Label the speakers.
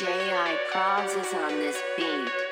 Speaker 1: J.I. Prods is on this beat.